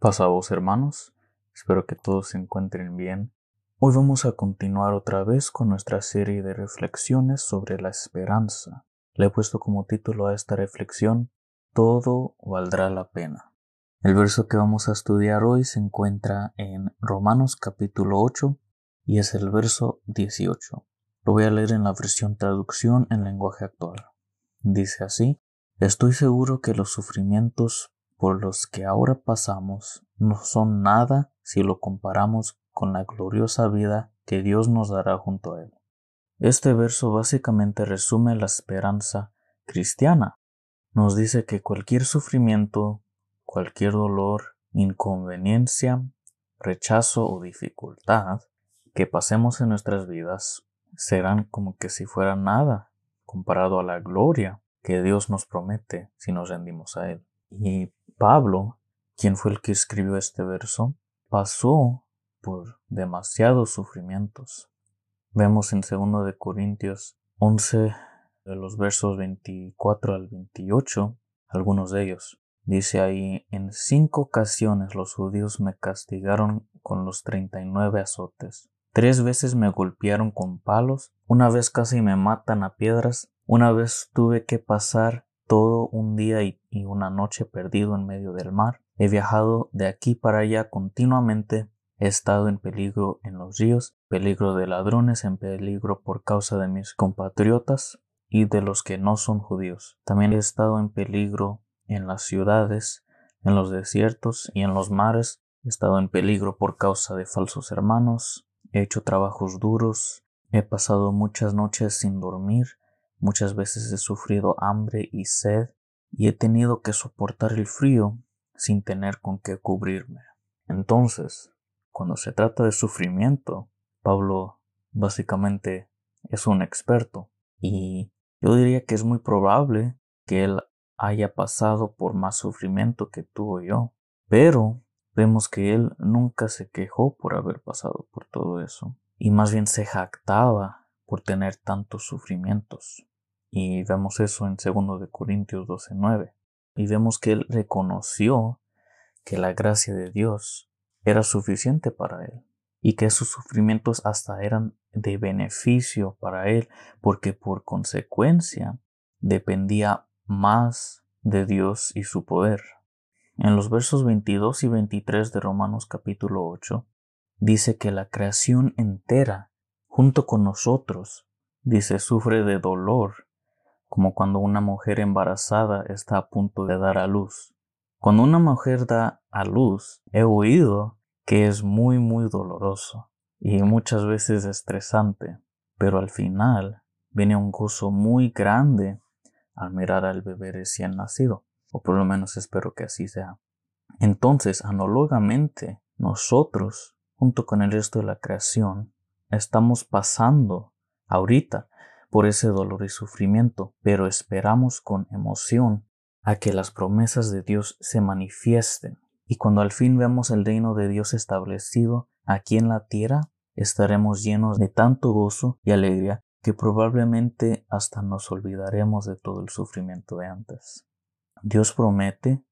Pasados hermanos, espero que todos se encuentren bien. Hoy vamos a continuar otra vez con nuestra serie de reflexiones sobre la esperanza. Le he puesto como título a esta reflexión Todo valdrá la pena. El verso que vamos a estudiar hoy se encuentra en Romanos capítulo 8 y es el verso 18. Lo voy a leer en la versión traducción en lenguaje actual. Dice así, Estoy seguro que los sufrimientos por los que ahora pasamos no son nada si lo comparamos con la gloriosa vida que Dios nos dará junto a Él. Este verso básicamente resume la esperanza cristiana. Nos dice que cualquier sufrimiento, cualquier dolor, inconveniencia, rechazo o dificultad que pasemos en nuestras vidas serán como que si fuera nada comparado a la gloria que Dios nos promete si nos rendimos a Él. Y Pablo, quien fue el que escribió este verso, pasó por demasiados sufrimientos. Vemos en 2 de Corintios 11 de los versos 24 al 28 algunos de ellos. Dice ahí, en cinco ocasiones los judíos me castigaron con los 39 azotes. Tres veces me golpearon con palos, una vez casi me matan a piedras, una vez tuve que pasar todo un día y, una noche perdido en medio del mar. He viajado de aquí para allá continuamente. He estado en peligro en los ríos, peligro de ladrones, en peligro por causa de mis compatriotas y de los que no son judíos. También he estado en peligro en las ciudades, en los desiertos y en los mares. He estado en peligro por causa de falsos hermanos. He hecho trabajos duros. He pasado muchas noches sin dormir. Muchas veces he sufrido hambre y sed y he tenido que soportar el frío sin tener con qué cubrirme. Entonces, cuando se trata de sufrimiento, Pablo básicamente es un experto y yo diría que es muy probable que él haya pasado por más sufrimiento que tú yo, pero vemos que él nunca se quejó por haber pasado por todo eso y más bien se jactaba por tener tantos sufrimientos. Y vemos eso en 2 de Corintios 12:9. Y vemos que él reconoció que la gracia de Dios era suficiente para él y que sus sufrimientos hasta eran de beneficio para él porque por consecuencia dependía más de Dios y su poder. En los versos 22 y 23 de Romanos capítulo 8 dice que la creación entera, junto con nosotros, dice, sufre de dolor como cuando una mujer embarazada está a punto de dar a luz. Cuando una mujer da a luz, he oído que es muy muy doloroso y muchas veces estresante, pero al final viene un gozo muy grande al mirar al bebé recién nacido, o por lo menos espero que así sea. Entonces, análogamente, nosotros, junto con el resto de la creación, estamos pasando ahorita por ese dolor y sufrimiento, pero esperamos con emoción a que las promesas de Dios se manifiesten. Y cuando al fin vemos el reino de Dios establecido aquí en la tierra, estaremos llenos de tanto gozo y alegría que probablemente hasta nos olvidaremos de todo el sufrimiento de antes. Dios promete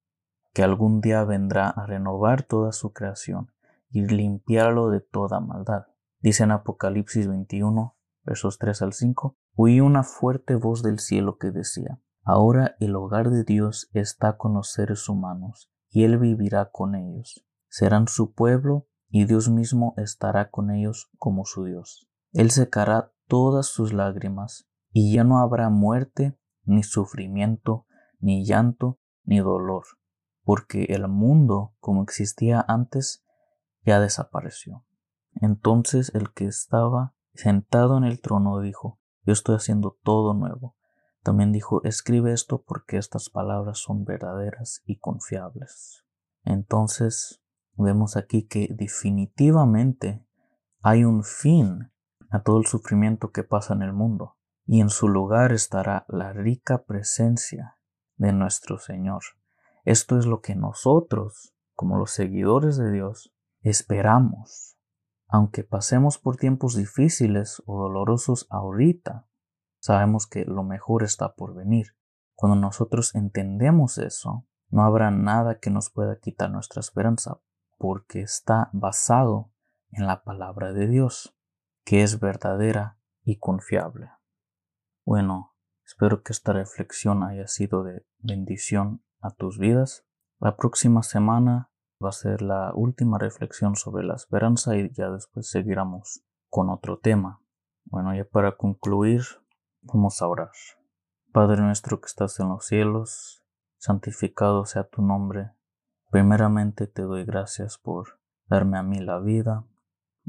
que algún día vendrá a renovar toda su creación y limpiarlo de toda maldad. Dice en Apocalipsis 21, versos 3 al 5, oí una fuerte voz del cielo que decía, Ahora el hogar de Dios está con los seres humanos, y Él vivirá con ellos. Serán su pueblo, y Dios mismo estará con ellos como su Dios. Él secará todas sus lágrimas, y ya no habrá muerte, ni sufrimiento, ni llanto, ni dolor, porque el mundo como existía antes ya desapareció. Entonces el que estaba sentado en el trono dijo, yo estoy haciendo todo nuevo. También dijo, escribe esto porque estas palabras son verdaderas y confiables. Entonces, vemos aquí que definitivamente hay un fin a todo el sufrimiento que pasa en el mundo, y en su lugar estará la rica presencia de nuestro Señor. Esto es lo que nosotros, como los seguidores de Dios, esperamos aunque pasemos por tiempos difíciles o dolorosos ahorita, sabemos que lo mejor está por venir. Cuando nosotros entendemos eso, No habrá nada que nos pueda quitar nuestra esperanza, porque está basado en la palabra de Dios, que es verdadera y confiable. Bueno, espero que esta reflexión haya sido de bendición a tus vidas. La próxima semana va a ser la última reflexión sobre la esperanza y ya después seguiremos con otro tema. Bueno, ya para concluir, vamos a orar. Padre nuestro que estás en los cielos, santificado sea tu nombre. Primeramente te doy gracias por darme a mí la vida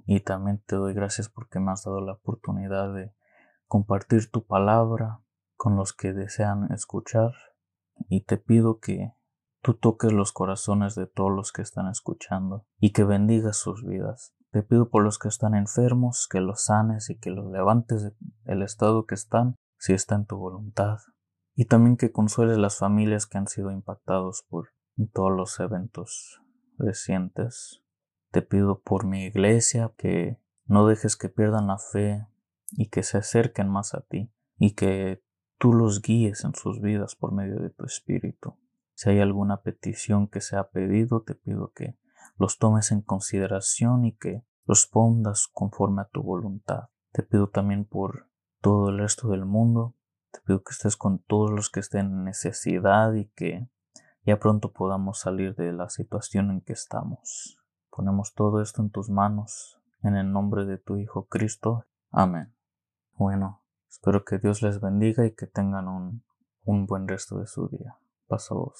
y también te doy gracias porque me has dado la oportunidad de compartir tu palabra con los que desean escuchar y te pido que tú toques los corazones de todos los que están escuchando y que bendigas sus vidas. Te pido por los que están enfermos, que los sanes y que los levantes del estado que están, si está en tu voluntad. Y también que consueles las familias que han sido impactados por todos los eventos recientes. Te pido por mi iglesia que no dejes que pierdan la fe y que se acerquen más a ti y que tú los guíes en sus vidas por medio de tu espíritu. Si hay alguna petición que se ha pedido, te pido que los tomes en consideración y que los pongas conforme a tu voluntad. Te pido también por todo el resto del mundo. Te pido que estés con todos los que estén en necesidad y que ya pronto podamos salir de la situación en que estamos. Ponemos todo esto en tus manos, en el nombre de tu Hijo Cristo. Amén. Bueno, espero que Dios les bendiga y que tengan un, un buen resto de su día. Paso vos.